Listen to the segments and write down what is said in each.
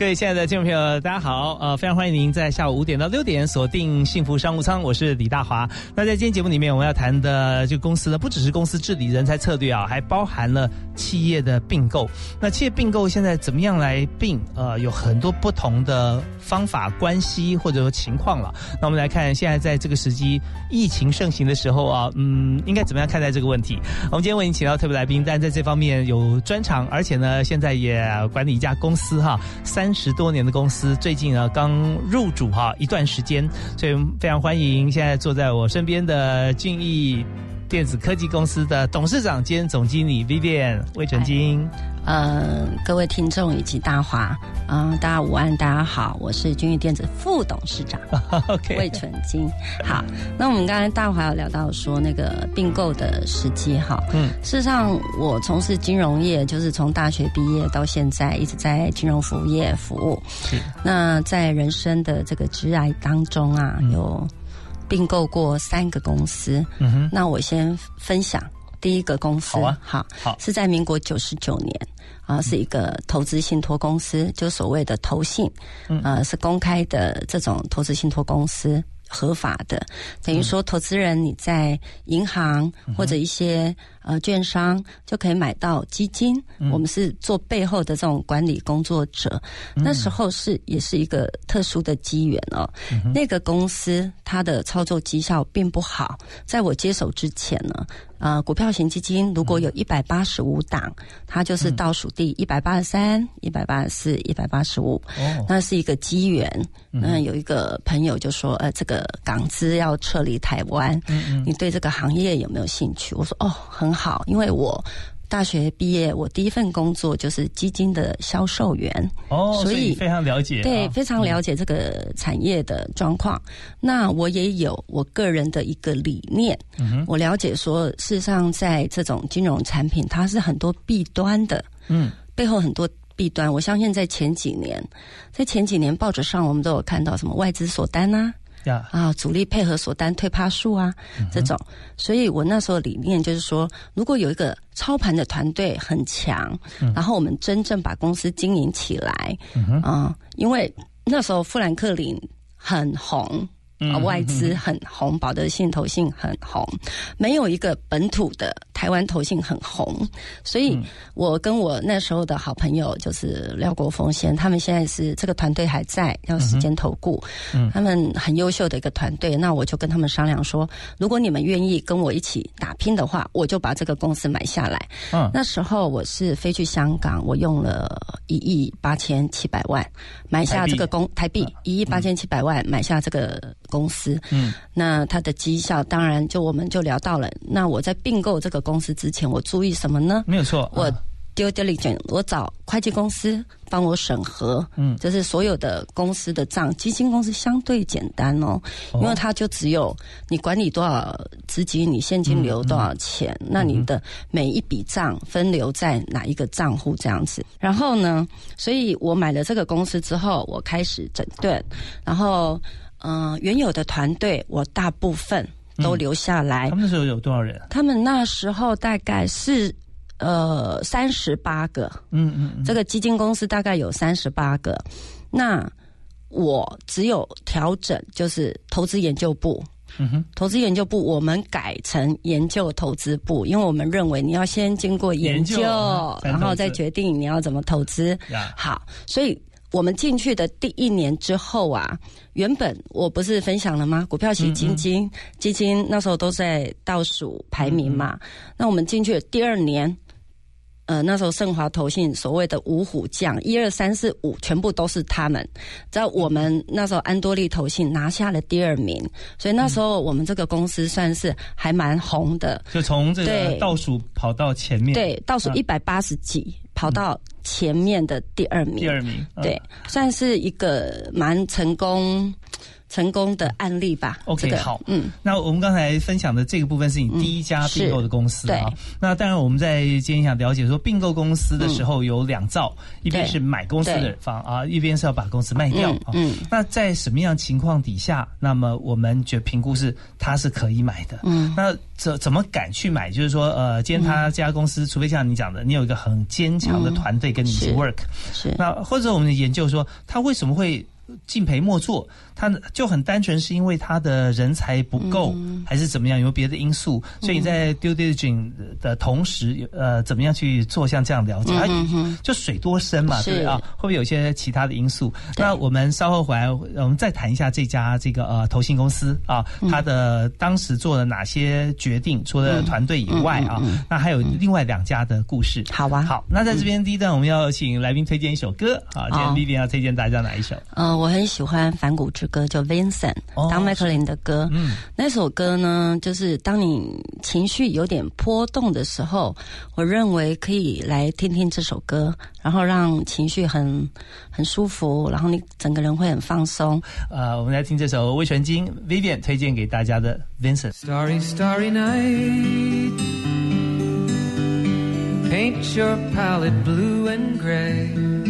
各位亲爱的听众朋友，大家好！呃，非常欢迎您在下午五点到六点锁定幸福商务舱，我是李大华。那在今天节目里面，我们要谈的这个公司呢，不只是公司治理、人才策略啊，还包含了企业的并购。那企业并购现在怎么样来并？呃，有很多不同的方法、关系或者说情况了。那我们来看，现在在这个时机，疫情盛行的时候啊，嗯，应该怎么样看待这个问题？我们今天为您请到特别来宾，但在这方面有专长，而且呢，现在也管理一家公司哈，三。十多年的公司，最近呢刚入主哈一段时间，所以非常欢迎现在坐在我身边的俊逸电子科技公司的董事长兼总经理 Vivian 魏纯金。嗯，各位听众以及大华，嗯，大家午安，大家好，我是君逸电子副董事长 魏纯金。好，那我们刚才大华有聊到说那个并购的时机哈，嗯，事实上我从事金融业，就是从大学毕业到现在一直在金融服务业服务。那在人生的这个职涯当中啊，有并购过三个公司。嗯哼，那我先分享。第一个公司，好，好，是在民国九十九年，啊，是一个投资信托公司，就所谓的投信，呃，是公开的这种投资信托公司。合法的，等于说投资人你在银行或者一些呃券商就可以买到基金。我们是做背后的这种管理工作者。那时候是也是一个特殊的机缘哦。那个公司它的操作绩效并不好。在我接手之前呢，呃，股票型基金如果有一百八十五档，它就是倒数第一百八十三、一百八十四、一百八十五。那是一个机缘。嗯，有一个朋友就说，呃，这个。港资要撤离台湾，你对这个行业有没有兴趣？我说哦，很好，因为我大学毕业，我第一份工作就是基金的销售员哦，所以非常了解，对，非常了解这个产业的状况。那我也有我个人的一个理念，我了解说，事实上在这种金融产品，它是很多弊端的，嗯，背后很多弊端。我相信在前几年，在前几年报纸上，我们都有看到什么外资锁单啊。啊，主力配合锁单退趴数啊，这种，所以我那时候理念就是说，如果有一个操盘的团队很强，然后我们真正把公司经营起来，啊，因为那时候富兰克林很红。啊外资很红，保德信投信很红，没有一个本土的台湾投信很红，所以我跟我那时候的好朋友就是廖国峰先，他们现在是这个团队还在，要时间投顾，他们很优秀的一个团队，那我就跟他们商量说，如果你们愿意跟我一起打拼的话，我就把这个公司买下来。嗯，那时候我是飞去香港，我用了一亿八千七百万买下这个公台币一亿八千七百万买下这个。公司，嗯，那它的绩效当然就我们就聊到了。那我在并购这个公司之前，我注意什么呢？没有错，我丢 diligence，我找会计公司帮我审核，嗯，就是所有的公司的账。基金公司相对简单哦，因为它就只有你管理多少资金，你现金流多少钱，那你的每一笔账分流在哪一个账户这样子。然后呢，所以我买了这个公司之后，我开始整顿，然后。嗯，原有的团队我大部分都留下来。他们那时候有多少人？他们那时候大概是呃三十八个。嗯嗯，这个基金公司大概有三十八个。那我只有调整，就是投资研究部。嗯哼，投资研究部我们改成研究投资部，因为我们认为你要先经过研究，然后再决定你要怎么投资。好，所以。我们进去的第一年之后啊，原本我不是分享了吗？股票型基金基金那时候都在倒数排名嘛。那我们进去的第二年，呃，那时候盛华投信所谓的五虎将，一二三四五全部都是他们。在我们那时候安多利投信拿下了第二名，所以那时候我们这个公司算是还蛮红的。就从这个倒数跑到前面，对，倒数一百八十几。跑到前面的第二名。第二名，对，算是一个蛮成功。成功的案例吧。OK，好，嗯，那我们刚才分享的这个部分是你第一家并购的公司啊。那当然，我们在今天想了解说，并购公司的时候有两造，一边是买公司的方啊，一边是要把公司卖掉啊。嗯，那在什么样情况底下，那么我们觉得评估是它是可以买的。嗯，那怎怎么敢去买？就是说，呃，今天他这家公司，除非像你讲的，你有一个很坚强的团队跟你一起 work，是那或者我们研究说，他为什么会敬陪末座？他就很单纯是因为他的人才不够，还是怎么样？有别的因素？所以你在 due diligence 的同时，呃，怎么样去做像这样了解？就水多深嘛，对啊？会不会有些其他的因素？那我们稍后回来，我们再谈一下这家这个呃投信公司啊，他的当时做了哪些决定？除了团队以外啊，那还有另外两家的故事。好吧，好，那在这边第一段，我们要请来宾推荐一首歌啊。今天丽丽要推荐大家哪一首？嗯，我很喜欢反骨之。歌叫 Vincent，当麦克林的歌。嗯，那首歌呢，就是当你情绪有点波动的时候，我认为可以来听听这首歌，然后让情绪很很舒服，然后你整个人会很放松。呃，我们来听这首魏全金 Vivian 推荐给大家的 Vincent。Starry starry night, paint your palette blue and gray.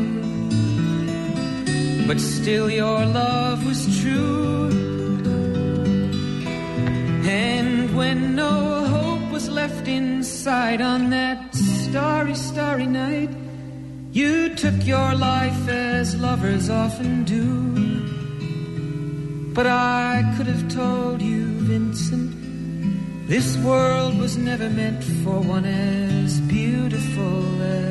but still your love was true. And when no hope was left inside on that starry, starry night, you took your life as lovers often do. But I could have told you, Vincent, this world was never meant for one as beautiful as.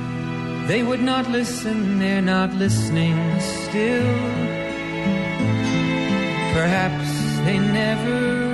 They would not listen, they're not listening still. Perhaps they never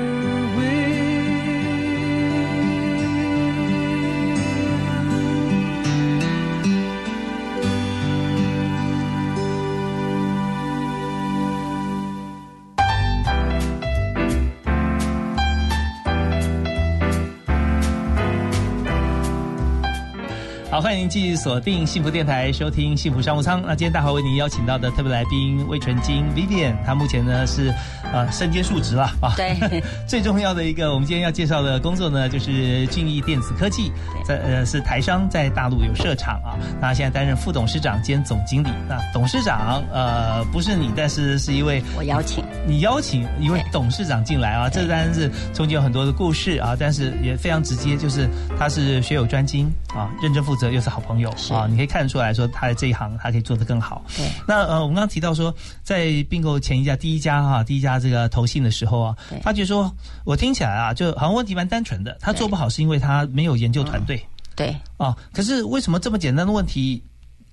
欢迎您继续锁定幸福电台，收听幸福商务舱。那今天大华为您邀请到的特别来宾魏纯金 Vivian，他目前呢是呃身兼数职了啊。对，最重要的一个，我们今天要介绍的工作呢，就是俊逸电子科技，在呃是台商在大陆有设厂啊。那现在担任副董事长兼总经理。那董事长呃不是你，但是是一位我邀请你邀请一位董事长进来啊。这当然是中间有很多的故事啊，但是也非常直接，就是他是学有专精啊，认真负责。又是好朋友啊，你可以看得出来说他在这一行他可以做得更好。对，那呃，我们刚刚提到说，在并购前一家第一家哈第一家这个投信的时候啊，发觉说我听起来啊，就好像问题蛮单纯的，他做不好是因为他没有研究团队。对啊，可是为什么这么简单的问题？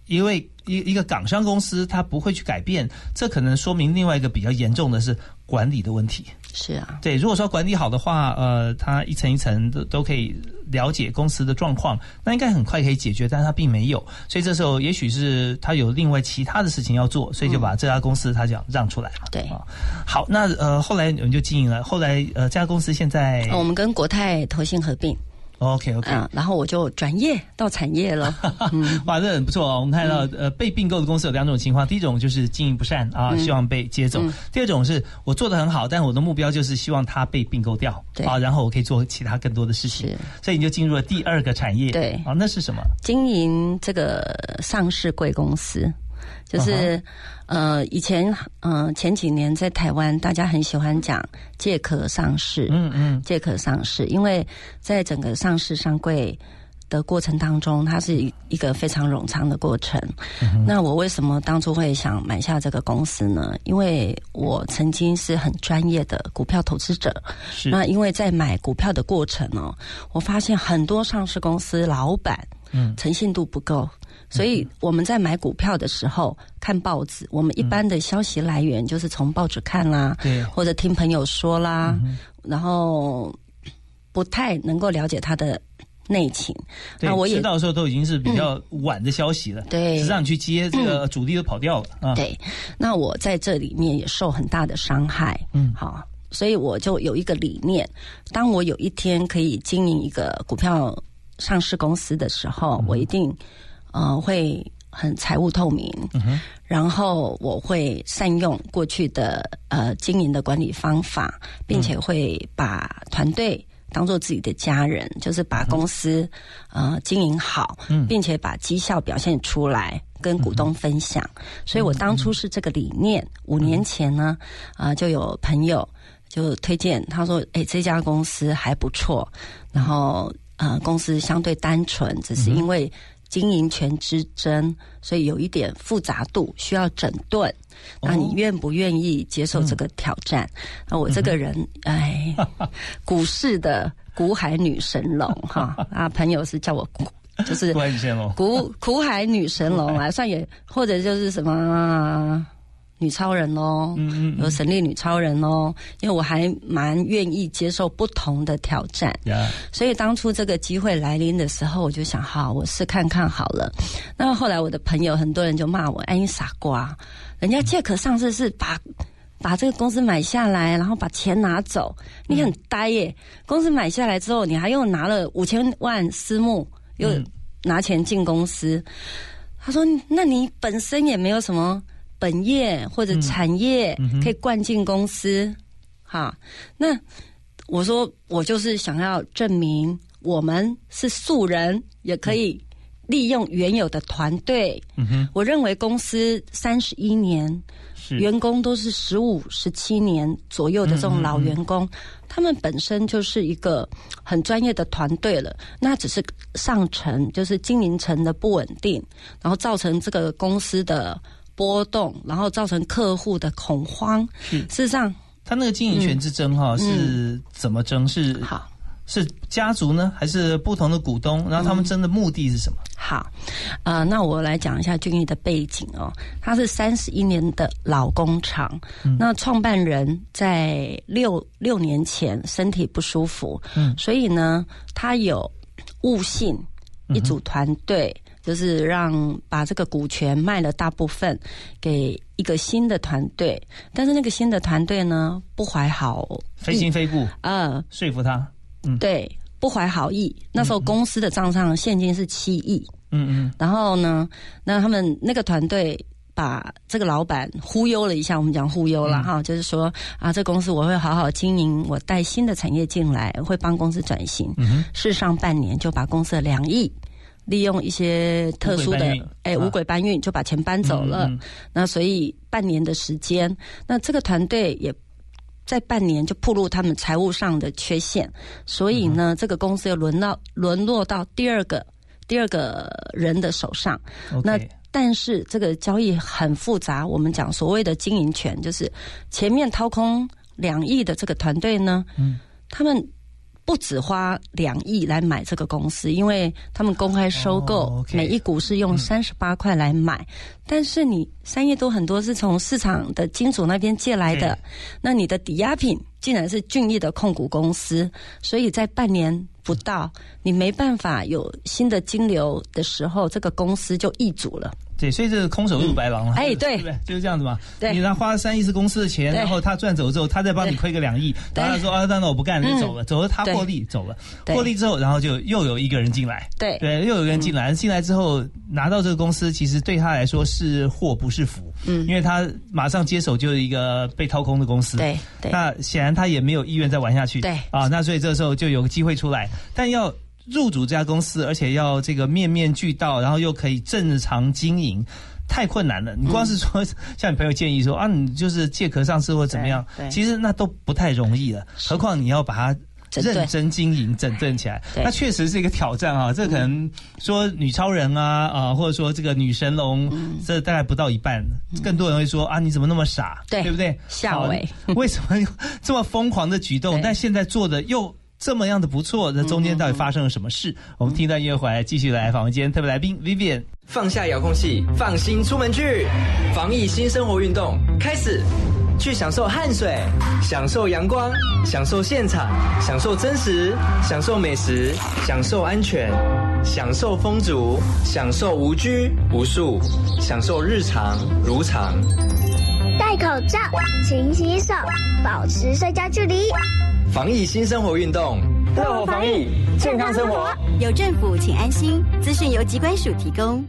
因为一一个港商公司，它不会去改变，这可能说明另外一个比较严重的是管理的问题。是啊，对，如果说管理好的话，呃，它一层一层都都可以了解公司的状况，那应该很快可以解决，但是它并没有，所以这时候也许是他有另外其他的事情要做，所以就把这家公司他讲让出来了。对啊，好，那呃后来我们就经营了，后来呃这家公司现在我们跟国泰投信合并。OK OK，嗯，然后我就转业到产业了。哇，这很不错哦。我们看到呃，被并购的公司有两种情况，第一种就是经营不善啊，希望被接走；第二种是我做的很好，但我的目标就是希望它被并购掉啊，然后我可以做其他更多的事情。所以你就进入了第二个产业。对啊，那是什么？经营这个上市贵公司。就是，呃，以前，嗯，前几年在台湾，大家很喜欢讲借壳上市，嗯嗯，借壳上市，因为在整个上市上柜的过程当中，它是一个非常冗长的过程。那我为什么当初会想买下这个公司呢？因为我曾经是很专业的股票投资者，那因为在买股票的过程呢，我发现很多上市公司老板，嗯，诚信度不够。所以我们在买股票的时候看报纸，我们一般的消息来源就是从报纸看啦，对，或者听朋友说啦，然后不太能够了解它的内情。那我也知道的时候都已经是比较晚的消息了，对，实际上去接这个主力都跑掉了啊。对，那我在这里面也受很大的伤害。嗯，好，所以我就有一个理念：当我有一天可以经营一个股票上市公司的时候，我一定。呃，会很财务透明，然后我会善用过去的呃经营的管理方法，并且会把团队当做自己的家人，就是把公司呃经营好，并且把绩效表现出来，跟股东分享。所以我当初是这个理念。五年前呢，啊，就有朋友就推荐，他说：“哎，这家公司还不错。”然后呃，公司相对单纯，只是因为。经营权之争，所以有一点复杂度，需要整顿。那你愿不愿意接受这个挑战？那我这个人，哎，股市的股海女神龙 哈啊，朋友是叫我就是苦苦海女神龙啊，算也或者就是什么。女超人哦，有神力女超人哦，因为我还蛮愿意接受不同的挑战，所以当初这个机会来临的时候，我就想，好，我试看看好了。那后来我的朋友很多人就骂我，哎，你傻瓜，人家借壳上市是把把这个公司买下来，然后把钱拿走，你很呆耶。公司买下来之后，你还又拿了五千万私募，又拿钱进公司。他说，那你本身也没有什么。本业或者产业可以灌进公司，哈。那我说我就是想要证明我们是素人，也可以利用原有的团队。我认为公司三十一年，员工都是十五、十七年左右的这种老员工，他们本身就是一个很专业的团队了。那只是上层就是经营层的不稳定，然后造成这个公司的。波动，然后造成客户的恐慌。事实上，他那个经营权之争哈是怎么争？是好，是家族呢，还是不同的股东？然后他们争的目的是什么？好，呃，那我来讲一下俊逸的背景哦。他是三十一年的老工厂，那创办人在六六年前身体不舒服，嗯，所以呢，他有悟性一组团队，就是让把这个股权卖了大部分给一个新的团队，但是那个新的团队呢，不怀好非心非故，呃，说服他，嗯，对，不怀好意。那时候公司的账上现金是七亿。嗯嗯，然后呢，那他们那个团队把这个老板忽悠了一下，我们讲忽悠了哈，就是说啊，这公司我会好好经营，我带新的产业进来，会帮公司转型。嗯事实上半年就把公司的两亿，利用一些特殊的哎五轨搬运就把钱搬走了。那所以半年的时间，那这个团队也在半年就暴露他们财务上的缺陷，所以呢，这个公司又轮到沦落到第二个。第二个人的手上，那但是这个交易很复杂。我们讲所谓的经营权，就是前面掏空两亿的这个团队呢，嗯，他们不止花两亿来买这个公司，因为他们公开收购，每一股是用三十八块来买。但是你三亿多很多是从市场的金主那边借来的，那你的抵押品竟然是俊逸的控股公司，所以在半年。不到，你没办法有新的金流的时候，这个公司就易主了。对，所以这是空手入白狼了。哎，对，对，就是这样子嘛。对，你他花了三亿是公司的钱，然后他赚走之后，他再帮你亏个两亿，然后他说啊，那那我不干了，就走了，走了他获利走了，获利之后，然后就又有一个人进来。对，对，又有一个人进来，进来之后拿到这个公司，其实对他来说是祸不是福。嗯，因为他马上接手就是一个被掏空的公司。对，对。那显然他也没有意愿再玩下去。对。啊，那所以这时候就有个机会出来，但要。入主这家公司，而且要这个面面俱到，然后又可以正常经营，太困难了。你光是说，像你朋友建议说啊，你就是借壳上市或怎么样，其实那都不太容易了。何况你要把它认真经营、整顿起来，那确实是一个挑战啊。这可能说女超人啊啊，或者说这个女神龙，这大概不到一半。更多人会说啊，你怎么那么傻？对不对？下位 为什么这么疯狂的举动？但现在做的又。这么样的不错，那中间到底发生了什么事？我们听到音乐回来，继续来访问今天特别来宾 Vivian。放下遥控器，放心出门去，防疫新生活运动开始，去享受汗水，享受阳光，享受现场，享受真实，享受美食，享受安全，享受风足，享受无拘无束，享受日常如常。戴口罩，勤洗手，保持社交距离。防疫新生活运动，乐活防疫，健康生活。有政府，请安心。资讯由机关署提供。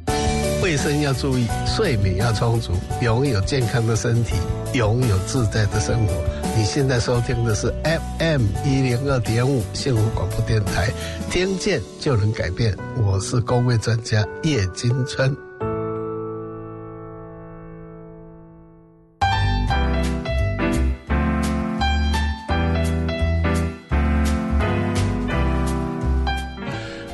卫生要注意，睡眠要充足，拥有健康的身体，拥有自在的生活。你现在收听的是 FM 一零二点五幸福广播电台，听见就能改变。我是公卫专家叶金春。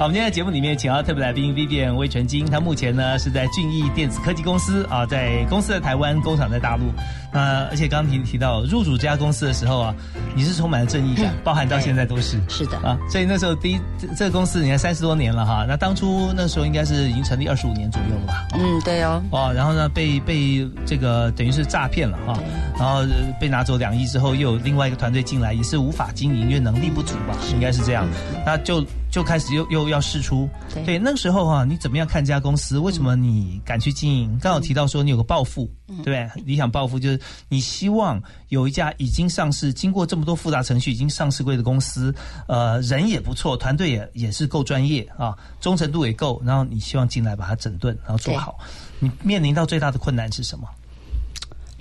我们今天在节目里面请到特别来宾 Vivian 魏纯金，他目前呢是在俊逸电子科技公司啊，在公司的台湾，工厂在大陆。那而且刚刚提提到入主这家公司的时候啊，你是充满了正义感，包含到现在都是是的啊。所以那时候第一这个公司你看三十多年了哈，那当初那时候应该是已经成立二十五年左右了吧？嗯，对哦。哦，然后呢被被这个等于是诈骗了哈，然后被拿走两亿之后，又有另外一个团队进来，也是无法经营，因为能力不足吧，应该是这样。那就。就开始又又要试出，对，那个时候哈，你怎么样看这家公司？为什么你敢去经营？刚好提到说你有个抱负，对不对？理想抱负就是你希望有一家已经上市、经过这么多复杂程序已经上市过的公司，呃，人也不错，团队也也是够专业啊，忠诚度也够，然后你希望进来把它整顿，然后做好。你面临到最大的困难是什么？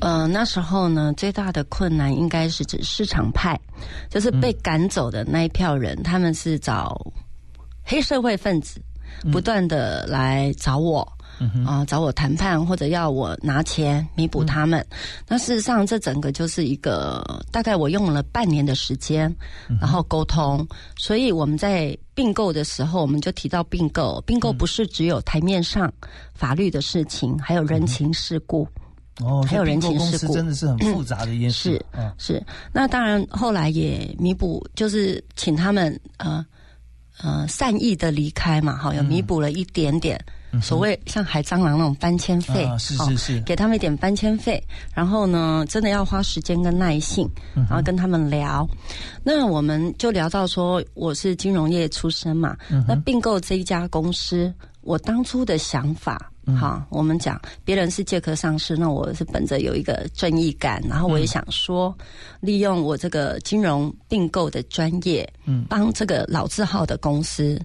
呃，那时候呢，最大的困难应该是指市场派，就是被赶走的那一票人，他们是找黑社会分子，不断的来找我，啊，找我谈判或者要我拿钱弥补他们。那事实上，这整个就是一个大概我用了半年的时间，然后沟通。所以我们在并购的时候，我们就提到并购，并购不是只有台面上法律的事情，还有人情世故。哦，还有人情世故真的是很复杂的一件事是，嗯是，那当然后来也弥补，就是请他们呃呃善意的离开嘛，哈，有弥补了一点点。所谓像海蟑螂那种搬迁费，是哦是是。给他们一点搬迁费，然后呢，真的要花时间跟耐性，嗯然后跟他们聊。那我们就聊到说，我是金融业出身嘛，嗯那并购这一家公司，我当初的想法。嗯。好，我们讲别人是借壳上市，那我是本着有一个正义感，然后我也想说，利用我这个金融并购的专业，嗯。帮这个老字号的公司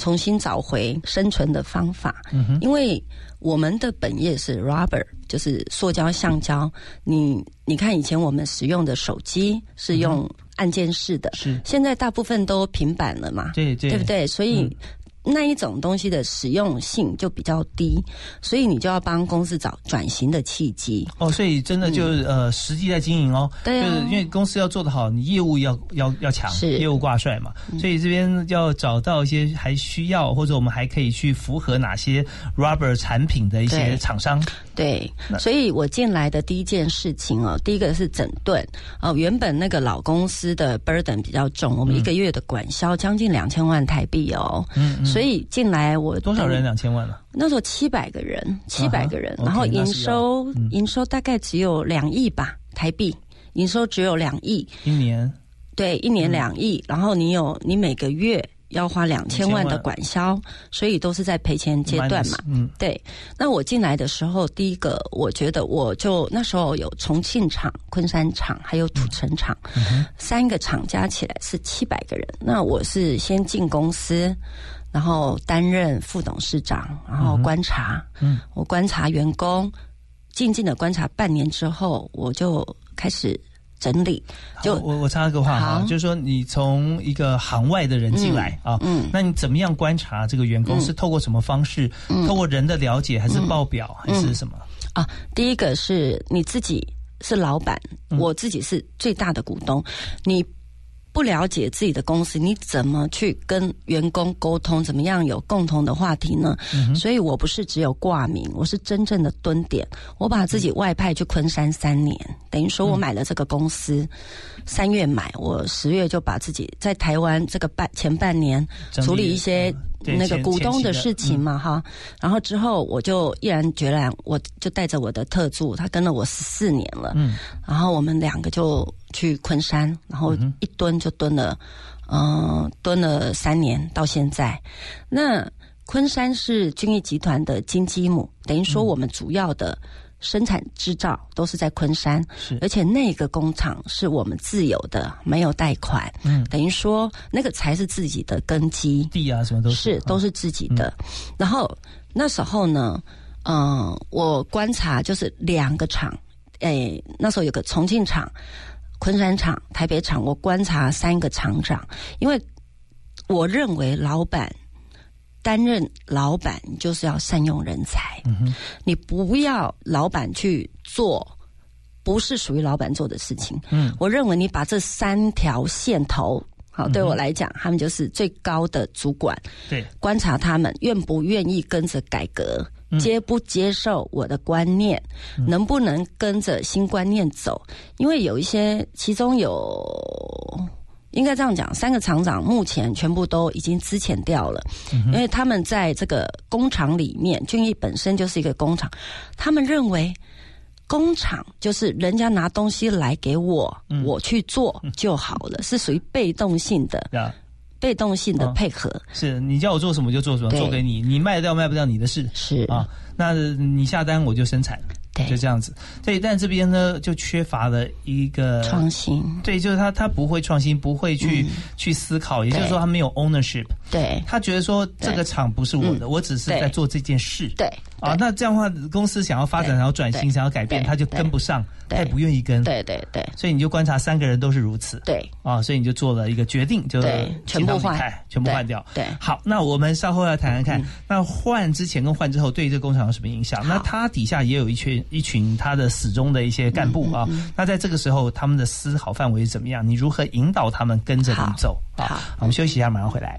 重新找回生存的方法。嗯因为我们的本业是 rubber，就是塑胶、橡胶。你你看，以前我们使用的手机是用按键式的，是现在大部分都平板了嘛，对对对不对？所以。那一种东西的实用性就比较低，所以你就要帮公司找转型的契机。哦，所以真的就是、呃，实际在经营哦，嗯对啊。就是因为公司要做得好，你业务要要要强，业务挂帅嘛，所以这边要找到一些还需要或者我们还可以去符合哪些 rubber 产品的一些厂商，对，所以我进来的第一件事情哦，第一个是整顿哦，原本那个老公司的 burden 比较重，我们一个月的管销将近两千万台币哦，嗯嗯，所以进来我多少人？两千万了？那时候七百个人，七百个人，啊然后营收嗯营收大概只有两亿吧台币，营收只有两亿，一年对，一年两亿，然后你有你每个月要花两千万的管销，所以都是在赔钱阶段嘛。嗯对，那我进来的时候，第一个我觉得我就那时候有重庆厂、昆山厂还有土城厂、三个厂加起来是七百个人。那我是先进公司，然后担任副董事长，然后观察，嗯，我观察员工，静静的观察半年之后，我就开始整理，就我我插个话哈，就是说你从一个行外的人进来啊，嗯。那你怎么样观察这个员工？嗯。是透过什么方式？透过人的了解，还是报表，还是什么？啊，第一个是你自己是老板，嗯。我自己是最大的股东，你不了解自己的公司，你怎么去跟员工沟通？怎么样有共同的话题呢？嗯所以我不是只有挂名，我是真正的蹲点。我把自己外派去昆山三年，等于说我买了这个公司，三月买，我十月就把自己在台湾这个半前半年处理一些那个股东的事情嘛，哈。然后之后我就毅然决然，我就带着我的特助，他跟了我十四年了，嗯，然后我们两个就去昆山，然后一蹲就蹲了，嗯、蹲了三年到现在。那昆山是君毅集团的金鸡母，等于说我们主要的生产制造都是在昆山，是而且那个工厂是我们自有的，没有贷款，嗯等于说那个才是自己的根基。地啊，什么都是都是是自己的。然后那时候呢，嗯、我观察就是两个厂，诶，那时候有个重庆厂、昆山厂、台北厂，我观察三个厂长，因为我认为老板。担任老板，你就是要善用人才。嗯你不要老板去做不是属于老板做的事情。嗯，我认为你把这三条线头，好，对我来讲，他们就是最高的主管。对，观察他们愿不愿意跟着改革，嗯接不接受我的观念，能不能跟着新观念走？因为有一些，其中有。应该这样讲，三个厂长目前全部都已经资遣掉了，因为他们在这个工厂里面，俊逸本身就是一个工厂，他们认为工厂就是人家拿东西来给我，我去做就好了，是属于被动性的，呀，被动性的哦。配合，是你叫我做什么就做什么，做给你，你卖得掉卖不掉你的事。是。啊。那你下单我就生产，对。就这样子。对，但这边呢就缺乏了一个创新，对，就是他他不会创新，不会去、去思考，也就是说他没有 ownership，对。他觉得说这个厂不是我的，我只是在做这件事。对啊，那这样的话，公司想要发展、对想要转型、想要改变，他就跟不上，他也不愿意跟。对对对所以你就观察三个人都是如此。对啊，所以你就做了一个决定，就全部换全部换掉。对嗯好，那我们稍后要谈谈看，那换之前跟换之后对这个工厂有什么影响？那他底下也有一群一群他的死忠的一些干部嗯啊，那在这个时候他们的思考范围是怎么样？你如何引导他们跟着你走？啊好我们休息一下，马上回来。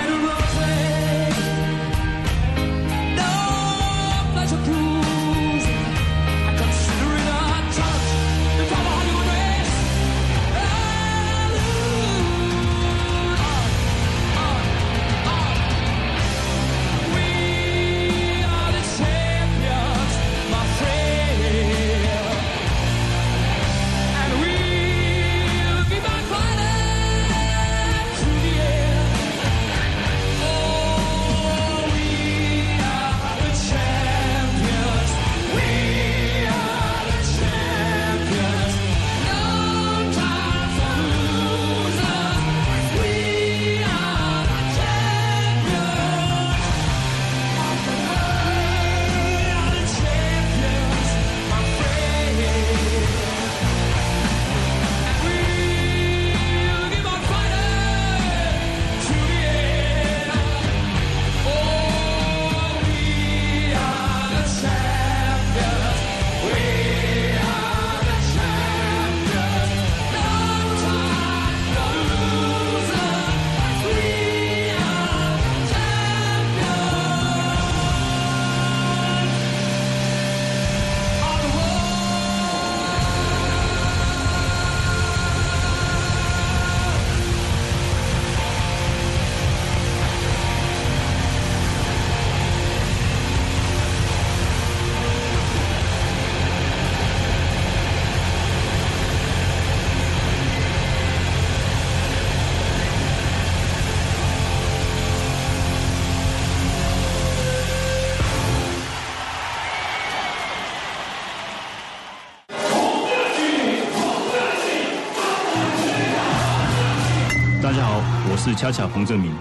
恰恰彭正明，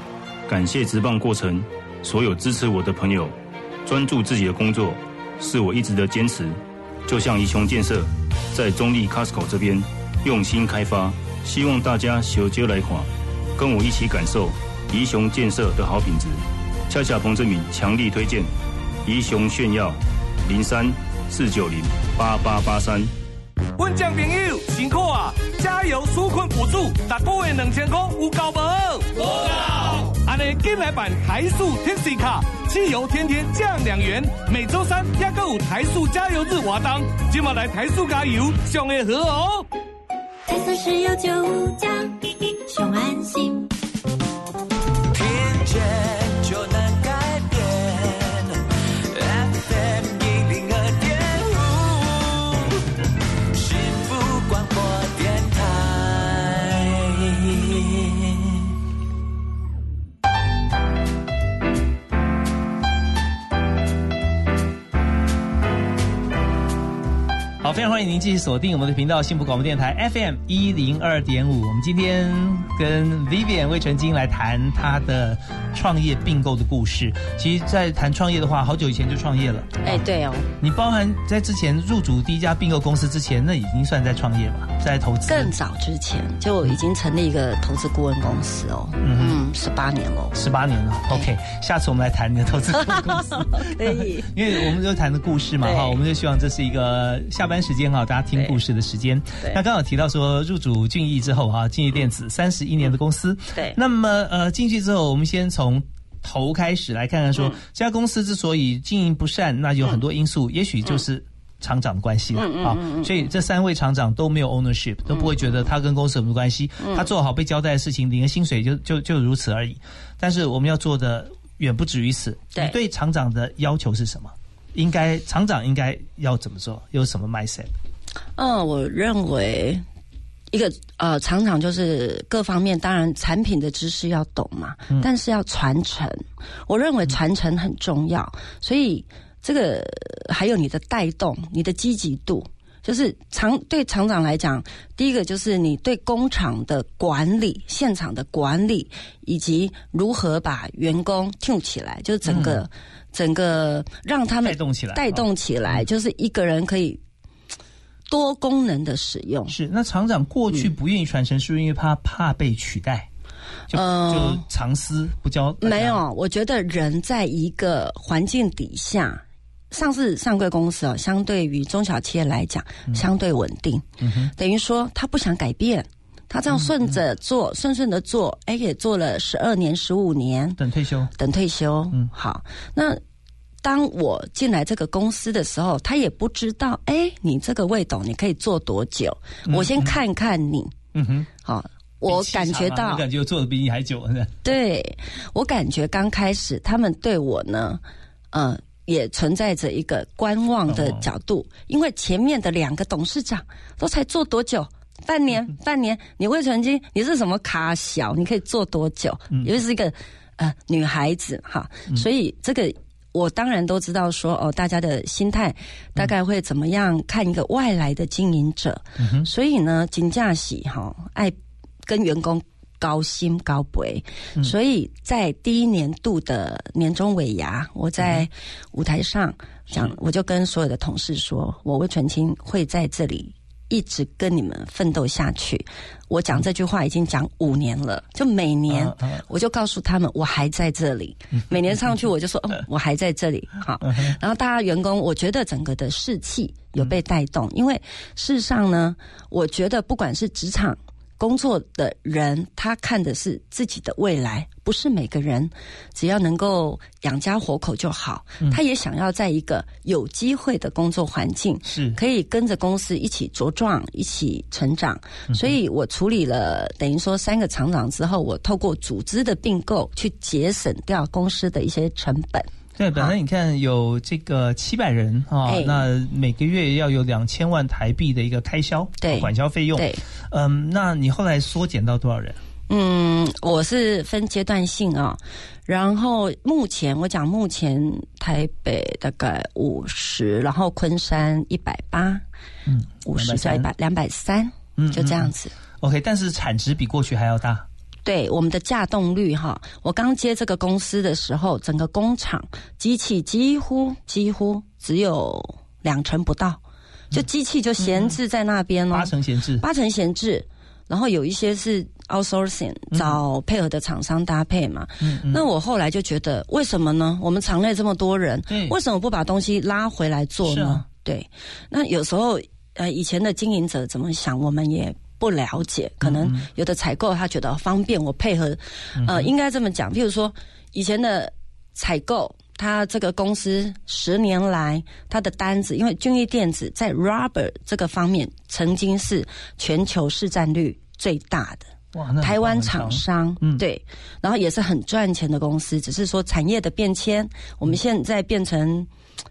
感谢职棒过程所有支持我的朋友，专注自己的工作是我一直的坚持。就像宜雄建设在中立 Costco 这边用心开发，希望大家小接来款，跟我一起感受宜雄建设的好品质。恰恰彭正明强力推荐宜雄炫耀零三四九零八八八三。阮将朋友辛苦啊！加油纾困补助，逐个月两千块有够无？有够！安尼紧来版台塑 Tipsy 卡，汽油天天降两元，每周三也个有台塑加油日活动，今晚来台塑加油，上会好哦！台塑石油九五加，熊安心。好，非常欢迎您继续锁定我们的频道，幸福广播电台 FM 一零二点五。我们今天跟 Vivian 魏纯金来谈她的创业并购的故事。其实，在谈创业的话，好久以前就创业了。哎，对哦，你包含在之前入主第一家并购公司之前，那已经算在创业吧，在投资。更早之前就已经成立一个投资顾问公司哦，嗯，十八年了，十八年了。OK，下次我们来谈你的投资顾问公司，可以，因为我们就谈的故事嘛，哈，我们就希望这是一个下班时间哈，大家听故事的时间。那刚好提到说入主俊逸之后哈，俊逸电子三十一年的公司，对，那么呃进去之后，我们先从。头开始来看看，说这家公司之所以经营不善，那有很多因素，也许就是厂长的关系了啊。所以这三位厂长都没有 ownership，都不会觉得他跟公司有什么关系。他做好被交代的事情，领个薪水就就就如此而已。但是我们要做的远不止于此。对，对厂长的要求是什么？应该厂长应该要怎么做？有什么 mindset？嗯，我认为。一个呃，厂长就是各方面，当然产品的知识要懂嘛，但是要传承。我认为传承很重要，所以这个还有你的带动，你的积极度，就是厂对厂长来讲，第一个就是你对工厂的管理、现场的管理，以及如何把员工 tune 起来，就是整个整个让他们带动起来，带动起来，就是一个人可以。多功能的使用是那厂长过去不愿意传承，是因为怕怕被取代，就就藏私不交。没有，我觉得人在一个环境底下，上市上柜公司哦，相对于中小企业来讲，相对稳定。等于说他不想改变，他这样顺着做，顺顺的做，哎，也做了十二年、十五年，等退休，等退休。嗯，好，那。当我进来这个公司的时候，他也不知道，哎，你这个魏董你可以做多久？我先看看你。嗯哼，好，我感觉到，我感觉做的比你还久呢。对，我感觉刚开始他们对我呢，呃，也存在着一个观望的角度，因为前面的两个董事长都才做多久？半年，半年，你魏纯金，你是什么卡小？你可以做多久？因为是一个呃女孩子哈，所以这个。我当然都知道，说哦，大家的心态大概会怎么样看一个外来的经营者，所以呢，金价喜哈爱跟员工高薪高赔，所以在第一年度的年终尾牙，我在舞台上讲，我就跟所有的同事说，我魏纯清会在这里。一直跟你们奋斗下去，我讲这句话已经讲五年了，就每年我就告诉他们我还在这里，每年上去我就说哦 我还在这里，好，然后大家员工我觉得整个的士气有被带动，因为事实上呢，我觉得不管是职场。工作的人，他看的是自己的未来，不是每个人只要能够养家活口就好。他也想要在一个有机会的工作环境，是可以跟着公司一起茁壮、一起成长。所以我处理了等于说三个厂长之后，我透过组织的并购去节省掉公司的一些成本。对，本来你看有这个七百人啊，那每个月要有两千万台币的一个开销，对，管销费用。对，嗯，那你后来缩减到多少人？嗯，我是分阶段性啊，然后目前我讲目前台北大概五十，然后昆山一百八，嗯，五十加一百两百三，嗯，就这样子。OK，但是产值比过去还要大。对我们的架动率哈，我刚接这个公司的时候，整个工厂机器几乎几乎只有两成不到，就机器就闲置在那边了。八成闲置，八成闲置。然后有一些是 outsourcing，找配合的厂商搭配嘛。嗯那我后来就觉得，为什么呢？我们厂内这么多人，为什么不把东西拉回来做呢？对。那有时候呃，以前的经营者怎么想，我们也。不了解，可能有的采购他觉得方便，我配合，呃，应该这么讲。譬如说，以前的采购，他这个公司十年来他的单子，因为君逸电子在 rubber 这个方面曾经是全球市占率最大的，哇，台湾厂商，嗯，对，然后也是很赚钱的公司，只是说产业的变迁，我们现在变成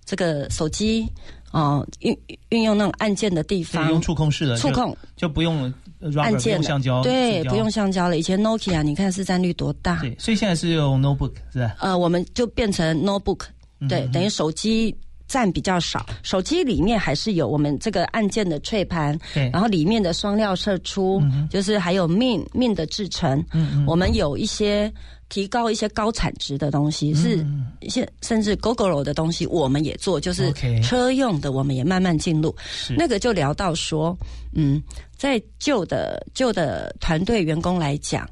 这个手机。哦，运运用那种按键的地方，用触控式的触控。就不用按键橡胶，对，不用橡胶了。以前 Nokia 你看市占率多大？对，所以现在是用 notebook 是吧？呃，我们就变成 notebook，对，等于手机占比较少。手机里面还是有我们这个按键的脆盘，对然后里面的双料射出，就是还有命命的制成，嗯我们有一些。提高一些高产值的东西，是一些甚至 GoGo 的东西，我们也做，就是车用的，我们也慢慢进入。那个就聊到说，嗯，在旧的旧的团队员工来讲，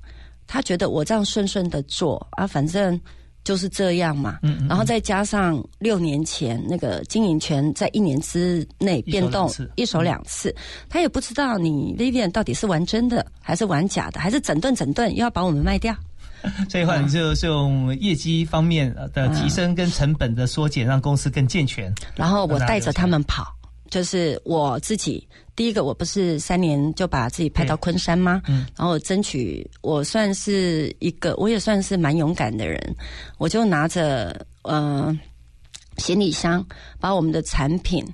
他觉得我这样顺顺的做啊，反正就是这样嘛。嗯嗯然后再加上六年前那个经营权在一年之内变动一手两次他也不知道你 Vivian 到底是玩真的还是玩假的，还是整顿整顿又要把我们卖掉。所以的话，你就是用业绩方面的提升跟成本的缩减，让公司更健全。然后我带着他们跑，就是我自己第一个，我不是三年就把自己派到昆山吗？嗯，然后争取我算是一个，我也算是蛮勇敢的人，我就拿着呃行李箱，把我们的产品。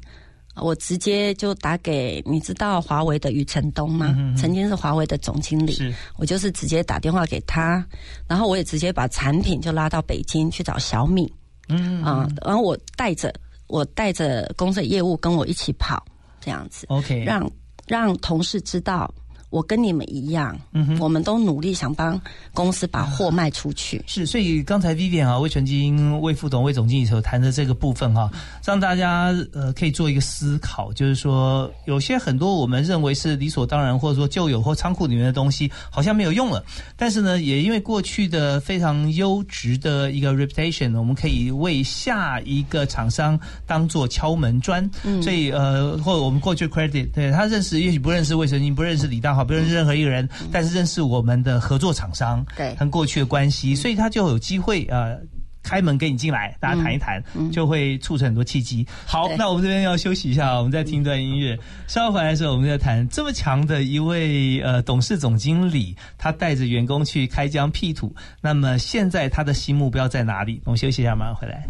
我直接就打给你知道华为的余承东吗？曾经是华为的总经理，我就是直接打电话给他，然后我也直接把产品就拉到北京去找小米，嗯。啊、然后我带着我带着公司的业务跟我一起跑，这样子，OK，让让同事知道我跟你们一样，嗯哼我们都努力想帮公司把货卖出去。是，所以刚才 Vivian 啊，魏纯金魏副董、魏总经理所谈的这个部分哈、让大家呃可以做一个思考，就是说有些很多我们认为是理所当然，或者说旧有或仓库里面的东西，好像没有用了。但是呢，也因为过去的非常优质的一个 reputation，我们可以为下一个厂商当做敲门砖。嗯所以呃，或者我们过去 credit，对他认识，也许不认识魏纯金，不认识李大华，不认识任何一个人，但是认识我们的合作厂商。对跟过去的关系，所以他就有机会呃。开门给你进来，大家谈一谈，就会促成很多契机。好，那我们这边要休息一下，我们再听一段音乐。稍后回来的时候，我们再谈这么强的一位呃董事总经理，他带着员工去开疆辟土。那么现在他的新目标在哪里？我们休息一下，马上回来。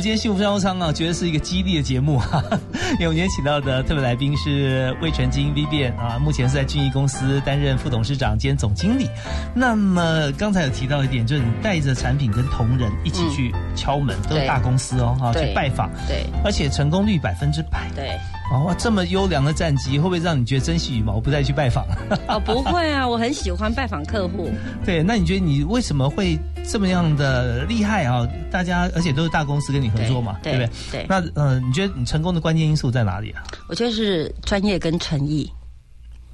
们今天幸福商务舱啊，觉得是一个激励的节目哈、因为我们今天请到的特别来宾是魏全金 V 变啊，目前是在俊逸公司担任副董事长兼总经理。那么刚才有提到一点，就是你带着产品跟同仁一起去敲门，都是大公司哦，哈，对去拜访，对而且成功率百分之百。对，哦，哇，这么优良的战绩，会不会让你觉得珍惜羽毛，不再去拜访？哦，不会啊，我很喜欢拜访客户。对，那你觉得你为什么会这么样的厉害啊？大家而且都是大公司跟你合作嘛，对对不对？对那呃，你觉得你成功的关键因素在哪里啊？我觉得是专业跟诚意。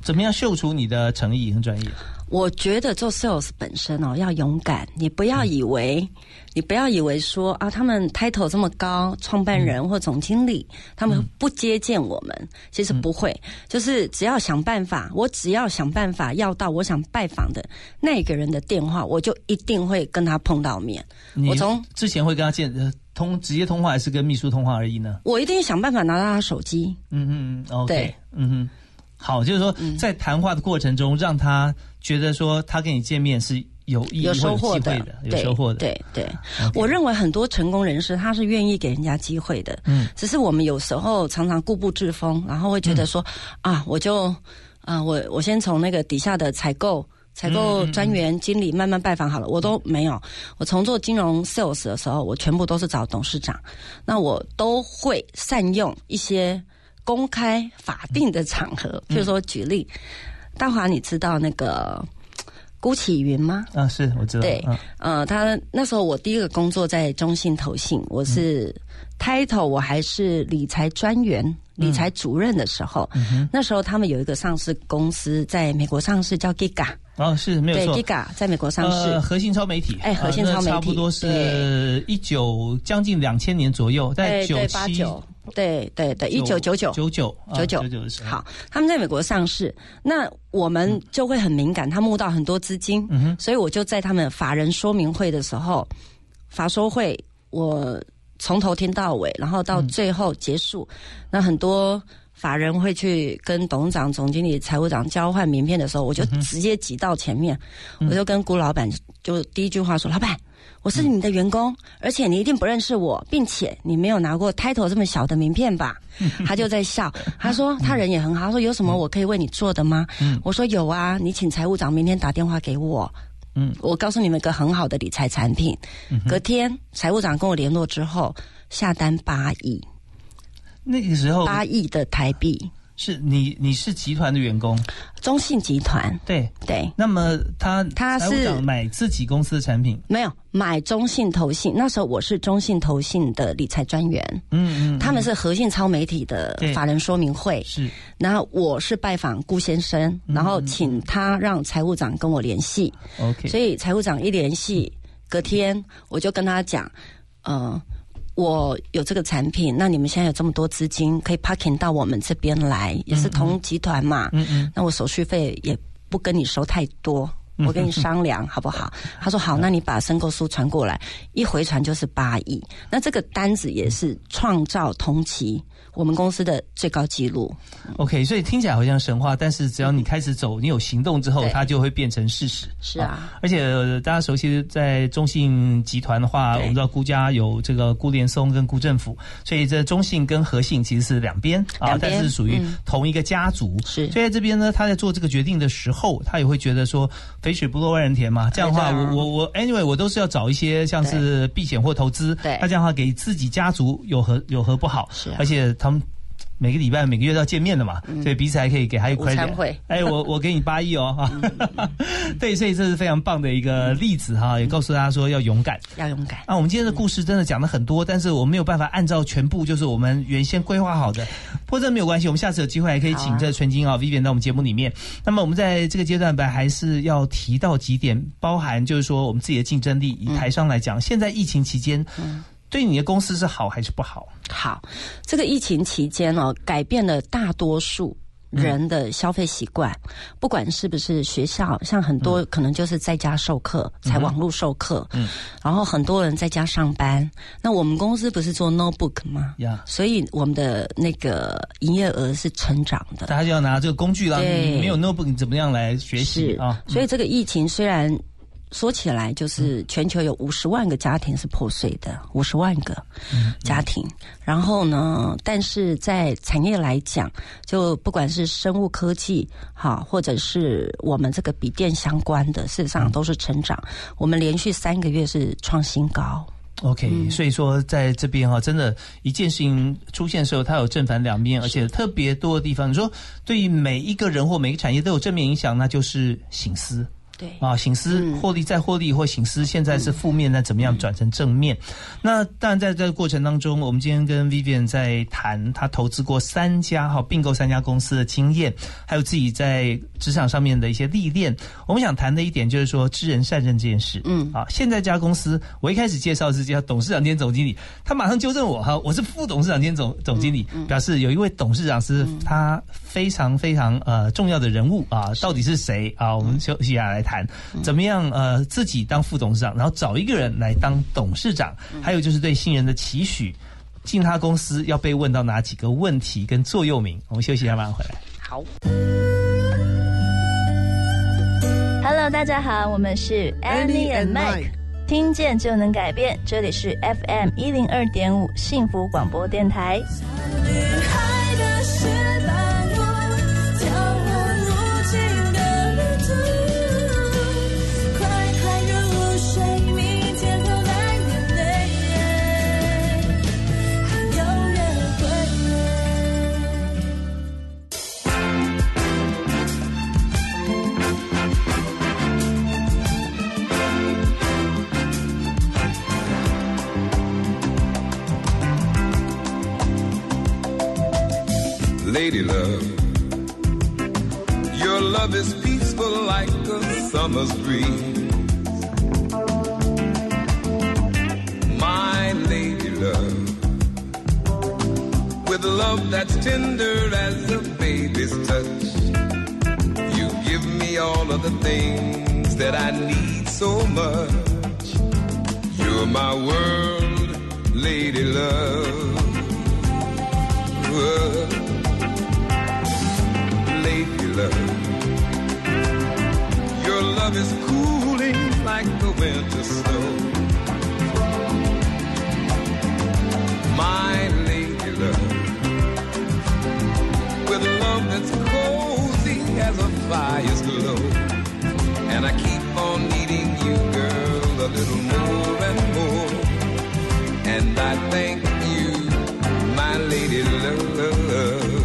怎么样秀出你的诚意和专业？我觉得做 sales 本身哦要勇敢，你不要以为，你不要以为说啊，他们 title 这么高，创办人或总经理，他们不接见我们，其实不会，就是只要想办法，我只要想办法要到我想拜访的那个人的电话，我就一定会跟他碰到面。你我从之前会跟他见呃通直接通话，还是跟秘书通话而已呢？我一定想办法拿到他手机。嗯嗯嗯，OK，对嗯哼，好，就是说在谈话的过程中，让他觉得说他跟你见面是有意义、有收获的或有收获的。对对我认为很多成功人士他是愿意给人家机会的，嗯，只是我们有时候常常固步自封，然后会觉得说、啊，我就啊，我我先从那个底下的采购。采购专员、经理慢慢拜访好了，我都没有。我从做金融 sales 的时候，我全部都是找董事长。那我都会善用一些公开法定的场合，譬如说举例，大华，你知道那个辜启云吗？啊，是我知道。对嗯，呃，他那时候我第一个工作在中信投信，我是、title 我还是理财专员、理财主任的时候，那时候他们有一个上市公司在美国上市，叫 Giga，哦，是没有对错。，Giga 在美国上市。呃，核心超媒体，哎核心超媒体差不多是一九将近两千年左右，在九八七九，对对对，一九九九。九九九九。九好，他们在美国上市，那我们就会很敏感，他募到很多资金，所以我就在他们法人说明会的时候，法说会我从头听到尾，然后到最后结束，那很多。法人会去跟董事长、总经理、财务长交换名片的时候，我就直接挤到前面，我就跟顾老板就第一句话说：“老板，我是你的员工，而且你一定不认识我，并且你没有拿过 title 这么小的名片吧？”他就在笑，他说他人也很好，他说有什么我可以为你做的吗？我说有啊，你请财务长明天打电话给我。嗯，我告诉你们一个很好的理财产品。隔天财务长跟我联络之后，下单八亿，那个时候八亿的台币，是你你是集团的员工，中信集团。对。对。那么他他是买自己公司的产品，没有买中信投信，那时候我是中信投信的理财专员，嗯嗯，他们是和信超媒体的法人说明会，是。然后我是拜访顾先生，然后请他让财务长跟我联系，OK，所以财务长一联系，隔天我就跟他讲，呃，我有这个产品，那你们现在有这么多资金，可以 parking 到我们这边来，也是同集团嘛，嗯嗯那我手续费也不跟你收太多。我跟你商量好不好？他说好，那你把申购书传过来，一回传就是八亿。那这个单子也是创造同期我们公司的最高纪录。OK，所以听起来好像神话，但是只要你开始走，你有行动之后，它就会变成事实。是啊，而且呃大家熟悉在中信集团的话，我们知道顾家有这个顾连松跟顾政府，所以这中信跟和信其实是两边啊，但是属于嗯同一个家族。是所以在这边呢，他在做这个决定的时候，他也会觉得说肥水不落外人田嘛。这样的话，我我我 anyway 我都是要找一些像是避险或投资，对那这样的话给自己家族有何有何不好？是啊而且他们。每个礼拜、每个月都要见面的嘛，所以彼此还可以给他一嗯午餐 credit 会。哎，我 我给你八亿哦，哈，对，所以这是非常棒的一个例子哈，也告诉大家说要勇敢。要勇敢。啊，我们今天的故事真的讲了很多，但是我没有办法按照全部就是我们原先规划好的，不过这没有关系，我们下次有机会还可以请这纯金啊 Vivian 到我们节目里面。那么我们在这个阶段本来还是要提到几点，包含就是说我们自己的竞争力，以台商来讲，现在疫情期间，对你的公司是好还是不好？好，这个疫情期间哦，改变了大多数。人的消费习惯，不管是不是学校，像很多可能就是在家授课，才网络授课，嗯，然后很多人在家上班。那我们公司不是做 notebook 吗？呀所以我们的那个营业额是成长的。大家就要拿这个工具啦，没有 notebook 你怎么样来学习啊？所以这个疫情虽然说起来，就是全球有五十万个家庭是破碎的，五十万个家庭。然后呢，但是在产业来讲，就不管是生物科技哈，或者是我们这个笔电相关的，事实上都是成长。我们连续三个月是创新高。OK，、所以说在这边哈，真的，一件事情出现的时候，它有正反两面，而且特别多的地方。你说对于每一个人或每个产业都有正面影响，那就是醒思。对啊，醒思获利再获利或醒思，现在是负面，那怎么样转成正面？那当然在这个过程当中，我们今天跟 Vivian 在谈他投资过三家哈并购三家公司的经验，还有自己在职场上面的一些历练。我们想谈的一点就是说知人善任这件事。嗯啊，现在这家公司我一开始介绍是叫董事长兼总经理，他马上纠正我哈，我是副董事长兼总总经理，表示有一位董事长是他非常非常呃重要的人物啊，到底是谁啊？我们休息下来谈，怎么样呃自己当副董事长，然后找一个人来当董事长，还有就是对新人的期许。进他公司要被问到哪几个问题跟座右铭？我们休息一下，马上回来。好。Hello，大家好，我们是 Annie and Mike，听见就能改变。这里是 FM 一零二点五幸福广播电台。Lady love, your love is peaceful like a summer's breeze. My lady love, with love that's tender as a baby's touch, you give me all of the things that I need so much. You're my world, lady love. Whoa love. Your love is cooling like the winter snow. My lady love. With love that's cozy as a fire's glow. And I keep on needing you, girl, a little more and more. And I thank you, my lady love.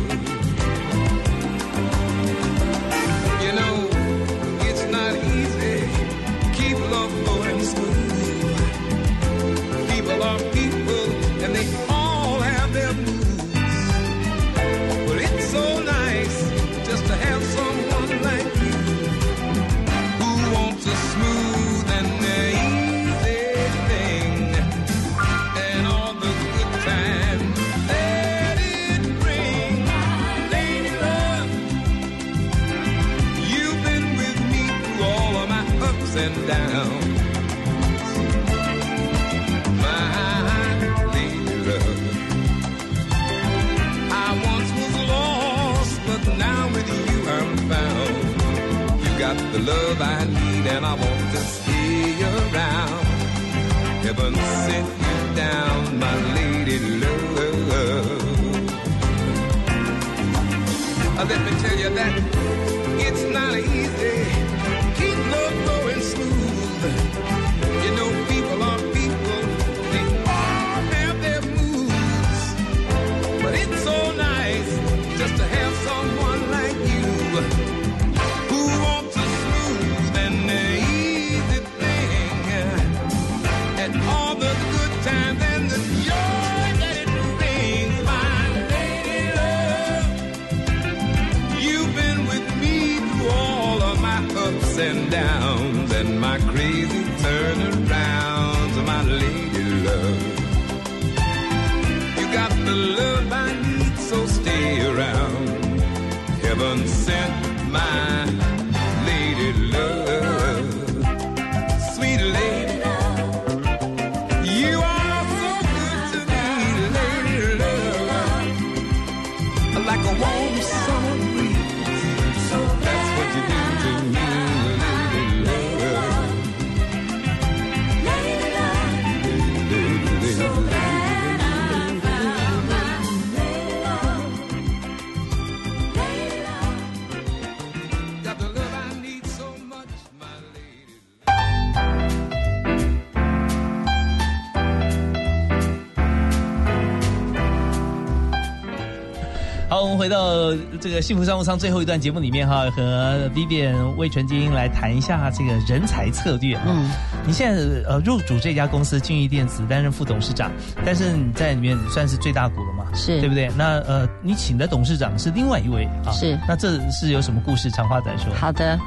到这个幸福商务舱最后一段节目里面哈，和 Vivian 魏纯金来谈一下这个人才策略。嗯，你现在呃入主这家公司俊逸电子，担任副董事长，但是你在里面算是最大股了嘛？是对不对？那呃，你请的董事长是另外一位啊？是那这是有什么故事？长话短说。好的，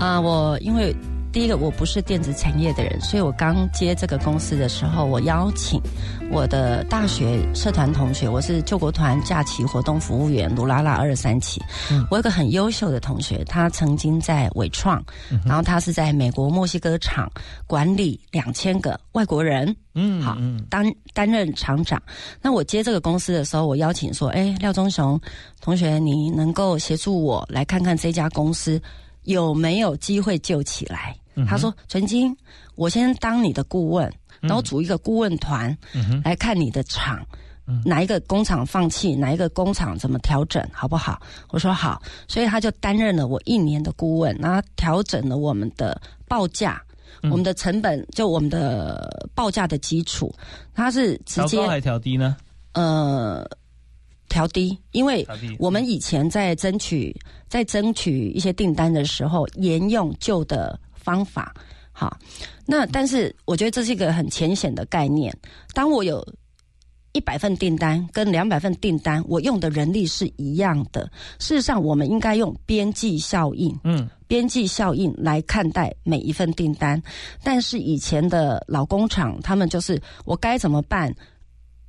啊、我因为第一个我不是电子产业的人，所以我刚接这个公司的时候，我邀请我的大学社团同学，我是救国团假期活动服务员卢拉拉二三期。嗯我有个很优秀的同学，他曾经在伟创，然后他是在美国墨西哥厂管理两千个外国人。嗯，好，担担任厂长。那我接这个公司的时候，我邀请说，哎，廖忠雄同学，你能够协助我来看看这家公司有没有机会救起来？嗯他说，陈金，我先当你的顾问，然后组一个顾问团、嗯来看你的厂。哪一个工厂放弃，哪一个工厂怎么调整，好不好？我说好，所以他就担任了我一年的顾问，然后调整了我们的报价，嗯。我们的成本，就我们的报价的基础，他是直接调高还调低呢？呃调低，因为我们以前在争取在争取一些订单的时候，沿用旧的方法。好，那但是我觉得这是一个很浅显的概念。当我有一百份订单跟两百份订单，我用的人力是一样的。事实上，我们应该用边际效应，嗯，边际效应来看待每一份订单。但是以前的老工厂，他们就是我该怎么办？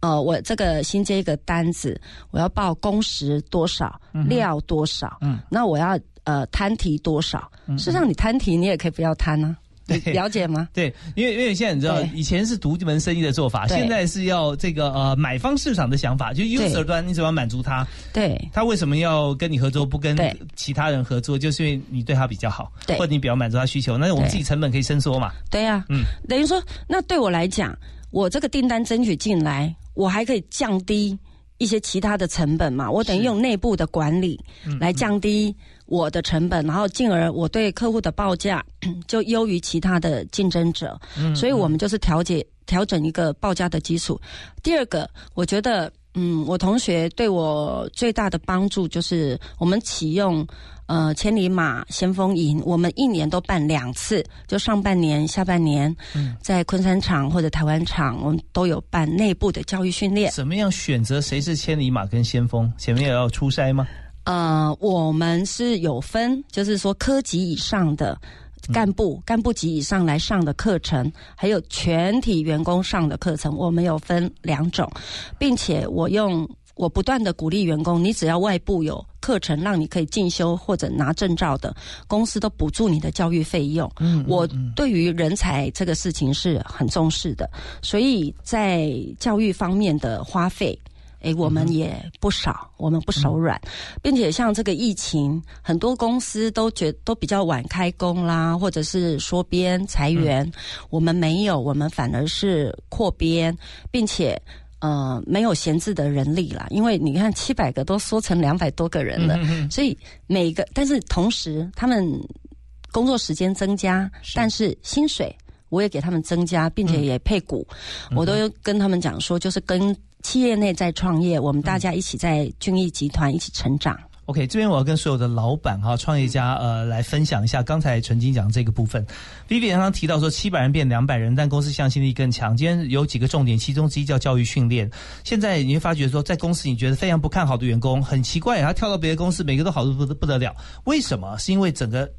呃，我这个新接一个单子，我要报工时多少，料多少，嗯，那我要呃摊提多少？嗯事实上，你摊提你也可以不要摊啊，对你了解吗？对，因为因为现在你知道，以前是独门生意的做法，现在是要这个呃买方市场的想法，就 user 端你怎么满足他？对，他为什么要跟你合作，不跟其他人合作？就是因为你对他比较好，对或者你比较满足他需求，那我们自己成本可以伸缩嘛？对呀、嗯，等于说，那对我来讲，我这个订单争取进来，我还可以降低一些其他的成本嘛。我等于用内部的管理嗯来降低我的成本，然后进而我对客户的报价 就优于其他的竞争者。嗯所以我们就是调节调整一个报价的基础。第二个，我觉得，嗯，我同学对我最大的帮助就是我们启用呃千里马先锋营，我们一年都办两次，就上半年、下半年，嗯在昆山厂或者台湾厂，我们都有办内部的教育训练。怎么样选择谁是千里马跟先锋？前面也要出筛吗？呃，我们是有分，就是说科级以上的干部、干部级以上来上的课程，还有全体员工上的课程，我们有分两种，并且我用我不断的鼓励员工，你只要外部有课程让你可以进修或者拿证照的，公司都补助你的教育费用。嗯我对于人才这个事情是很重视的，所以在教育方面的花费。诶，我们也不少，我们不手软，并且像这个疫情，很多公司都觉都比较晚开工啦，或者是缩编裁员，我们没有，我们反而是扩编，并且呃没有闲置的人力啦，因为你看七百个都缩成两百多个人了，所以每个但是同时他们工作时间增加，但是薪水我也给他们增加，并且也配股，我都跟他们讲说，就是跟企业内在创业，我们大家一起在俊逸集团一起成长。OK，这边我要跟所有的老板哈、创业家呃来分享一下刚才纯金讲这个部分。Vivian 刚刚提到说七百人变两百人，但公司向心力更强。今天有几个重点，其中之一叫教育训练。现在你会发觉说，在公司你觉得非常不看好的员工，很奇怪，他跳到别的公司，每个都好的不得不得了。为什么？是因为整个。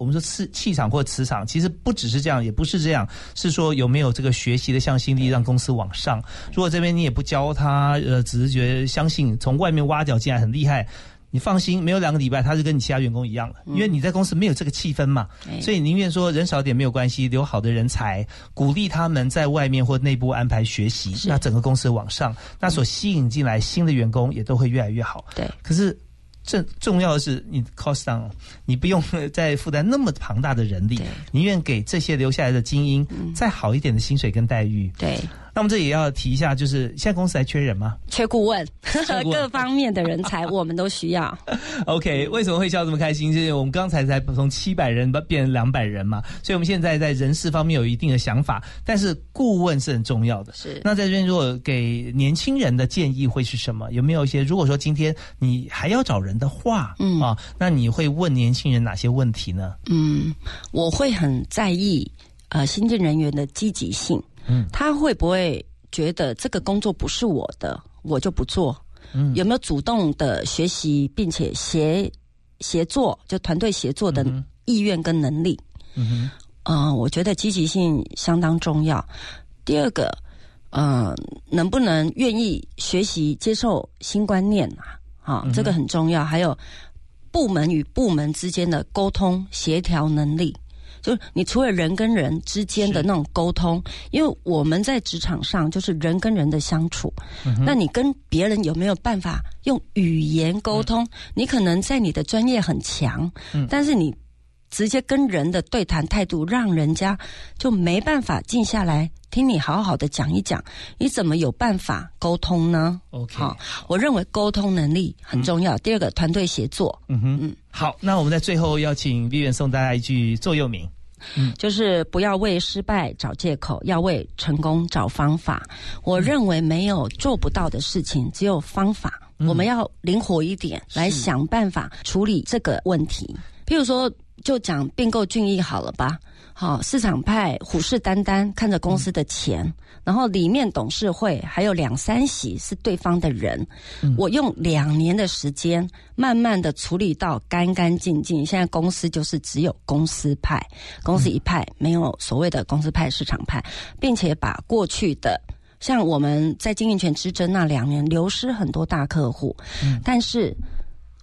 我们说气气场或磁场，其实不只是这样，也不是这样，是说有没有这个学习的向心力，让公司往上。如果这边你也不教他，呃，只是觉得相信从外面挖角进来很厉害，你放心，没有两个礼拜他就跟你其他员工一样了，因为你在公司没有这个气氛嘛，哎所以宁愿说人少点没有关系，留好的人才，鼓励他们在外面或内部安排学习，那整个公司往上，那所吸引进来新的员工也都会越来越好。对，可是。正重要的是，你 cost down，你不用再负担那么庞大的人力，宁愿给这些留下来的精英再好一点的薪水跟待遇。对，那我们这也要提一下，就是现在公司还缺人吗缺顾问，各方面的人才我们都需要。OK，为什么会笑这么开心？就是我们刚才才从七百人变成两百人嘛，所以我们现在在人事方面有一定的想法，但是顾问是很重要的。是那在这边，如果给年轻人的建议会是什么？有没有一些？如果说今天你还要找人的话，嗯啊，那你会问年轻人哪些问题呢？嗯，我会很在意呃新进人员的积极性，嗯他会不会觉得这个工作不是我的，我就不做？嗯有没有主动的学习，并且协协作，就团队协作的意愿跟能力？嗯哼，嗯、我觉得积极性相当重要。第二个，呃，能不能愿意学习、接受新观念啊？啊、嗯这个很重要。还有部门与部门之间的沟通协调能力，就是你除了人跟人之间的那种沟通，因为我们在职场上就是人跟人的相处，嗯那你跟别人有没有办法用语言沟通？你可能在你的专业很强，嗯。但是你直接跟人的对谈态度，让人家就没办法静下来听你好好的讲一讲，你怎么有办法沟通呢 OK 好，我认为沟通能力很重要。第二个，团队协作，嗯哼，嗯好，那我们在最后要请 Vivian 送大家一句座右铭。嗯就是不要为失败找借口，要为成功找方法。我认为没有做不到的事情，只有方法。我们要灵活一点，来想办法处理这个问题。譬如说，就讲并购俊逸好了吧。好，市场派虎视眈眈看着公司的钱，然后里面董事会还有两三席是对方的人，我用两年的时间，慢慢的处理到干干净净。现在公司就是只有公司派，公司一派，没有所谓的公司派、市场派，并且把过去的。像我们在经营权之争那两年流失很多大客户，但是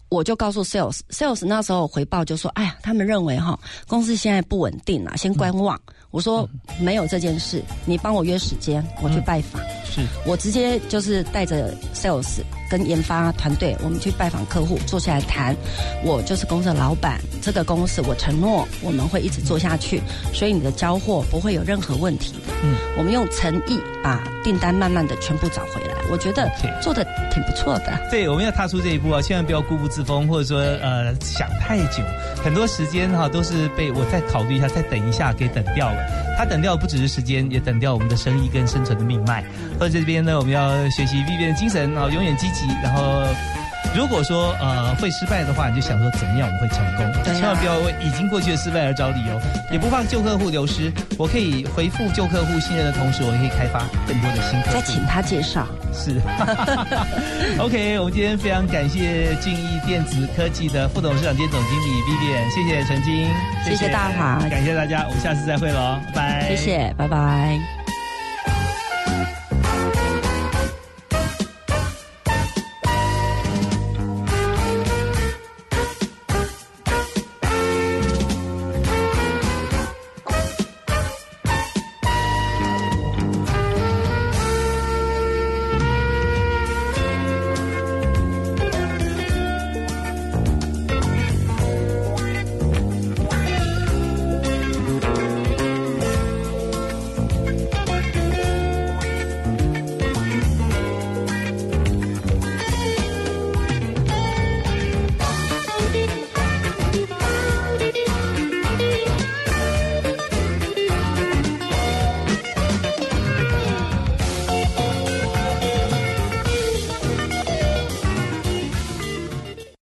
我就告诉 sales，sales 那时候回报就说，哎呀，他们认为哈公司现在不稳定了，先观望。我说没有这件事，你帮我约时间，我去拜访。是我直接就是带着 sales 跟研发团队，我们去拜访客户，坐下来谈。我就是公司的老板，这个公司我承诺我们会一直做下去，所以你的交货不会有任何问题的。嗯，我们用诚意把订单慢慢的全部找回来，我觉得做的挺不错的。对，我们要踏出这一步啊，千万不要固步自封，或者说呃想太久，很多时间哈、都是被我再考虑一下，再等一下给等掉了。他等掉的不只是时间，也等掉我们的生意跟生存的命脉。或者这边呢，我们要学习 V 变的精神啊，永远积极，然后。如果说呃会失败的话，你就想说怎么样我们会成功，千万不要为已经过去的失败而找理由，也不怕旧客户流失。我可以回复旧客户信任的同时，我也可以开发更多的新客户。再请他介绍。是，OK，我们今天非常感谢俊逸电子科技的副董事长兼总经理 Vivian，谢谢陈晶，谢谢大华感谢大家，我们下次再会喽，拜拜，谢谢，拜拜。